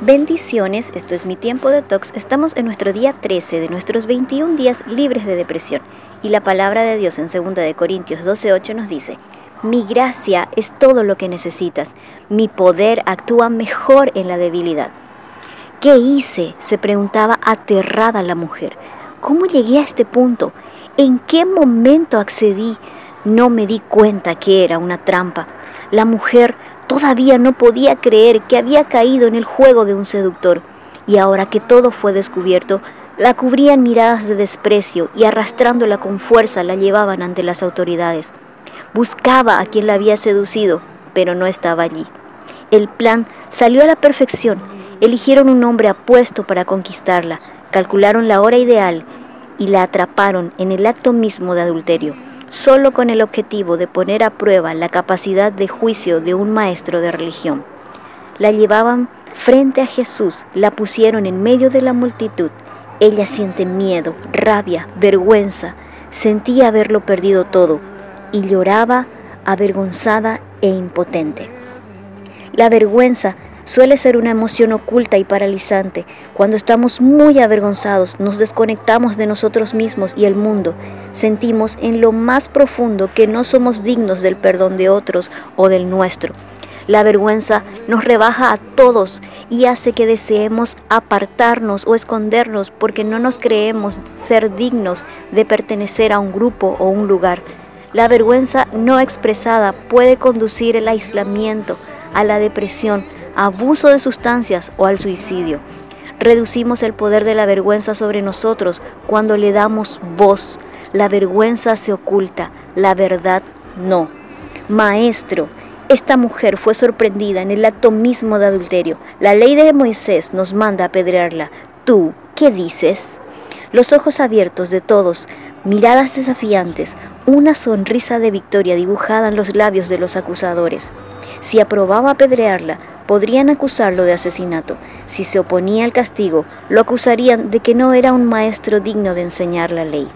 Bendiciones, esto es mi tiempo de tox. Estamos en nuestro día 13 de nuestros 21 días libres de depresión. Y la palabra de Dios en 2 de Corintios 12:8 nos dice: "Mi gracia es todo lo que necesitas. Mi poder actúa mejor en la debilidad." ¿Qué hice? se preguntaba aterrada la mujer. ¿Cómo llegué a este punto? ¿En qué momento accedí? No me di cuenta que era una trampa. La mujer todavía no podía creer que había caído en el juego de un seductor, y ahora que todo fue descubierto, la cubrían miradas de desprecio y arrastrándola con fuerza la llevaban ante las autoridades. Buscaba a quien la había seducido, pero no estaba allí. El plan salió a la perfección. Eligieron un hombre apuesto para conquistarla, calcularon la hora ideal y la atraparon en el acto mismo de adulterio, solo con el objetivo de poner a prueba la capacidad de juicio de un maestro de religión. La llevaban frente a Jesús, la pusieron en medio de la multitud. Ella siente miedo, rabia, vergüenza, sentía haberlo perdido todo y lloraba avergonzada e impotente. La vergüenza suele ser una emoción oculta y paralizante. Cuando estamos muy avergonzados, nos desconectamos de nosotros mismos y el mundo. Sentimos en lo más profundo que no somos dignos del perdón de otros o del nuestro. La vergüenza nos rebaja a todos y hace que deseemos apartarnos o escondernos porque no nos creemos ser dignos de pertenecer a un grupo o un lugar. La vergüenza no expresada puede conducir al aislamiento, a la depresión, abuso de sustancias o al suicidio. Reducimos el poder de la vergüenza sobre nosotros cuando le damos voz. La vergüenza se oculta, la verdad no. Maestro, esta mujer fue sorprendida en el acto mismo de adulterio. La ley de Moisés nos manda apedrearla. ¿Tú qué dices? Los ojos abiertos de todos, miradas desafiantes, una sonrisa de victoria dibujada en los labios de los acusadores. Si aprobaba apedrearla, podrían acusarlo de asesinato. Si se oponía al castigo, lo acusarían de que no era un maestro digno de enseñar la ley.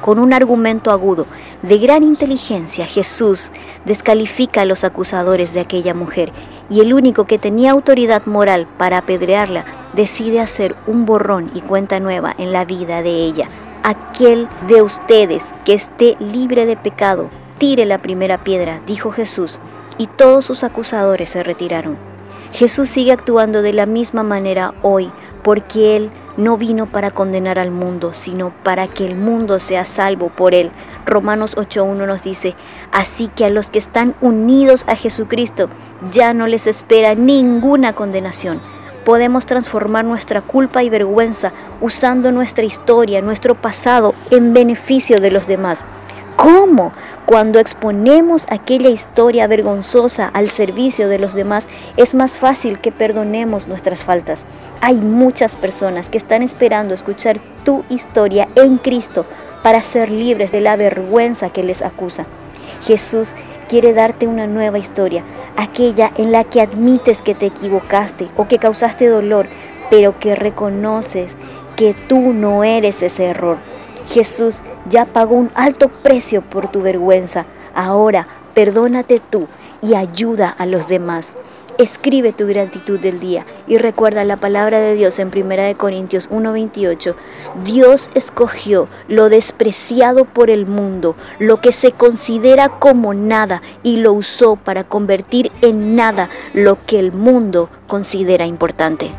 Con un argumento agudo, de gran inteligencia, Jesús descalifica a los acusadores de aquella mujer y el único que tenía autoridad moral para apedrearla decide hacer un borrón y cuenta nueva en la vida de ella. Aquel de ustedes que esté libre de pecado, tire la primera piedra, dijo Jesús, y todos sus acusadores se retiraron. Jesús sigue actuando de la misma manera hoy, porque Él no vino para condenar al mundo, sino para que el mundo sea salvo por Él. Romanos 8.1 nos dice, así que a los que están unidos a Jesucristo ya no les espera ninguna condenación. Podemos transformar nuestra culpa y vergüenza usando nuestra historia, nuestro pasado, en beneficio de los demás. ¿Cómo? Cuando exponemos aquella historia vergonzosa al servicio de los demás, es más fácil que perdonemos nuestras faltas. Hay muchas personas que están esperando escuchar tu historia en Cristo para ser libres de la vergüenza que les acusa. Jesús quiere darte una nueva historia, aquella en la que admites que te equivocaste o que causaste dolor, pero que reconoces que tú no eres ese error. Jesús ya pagó un alto precio por tu vergüenza. Ahora perdónate tú y ayuda a los demás. Escribe tu gratitud del día y recuerda la palabra de Dios en 1 Corintios 1:28. Dios escogió lo despreciado por el mundo, lo que se considera como nada, y lo usó para convertir en nada lo que el mundo considera importante.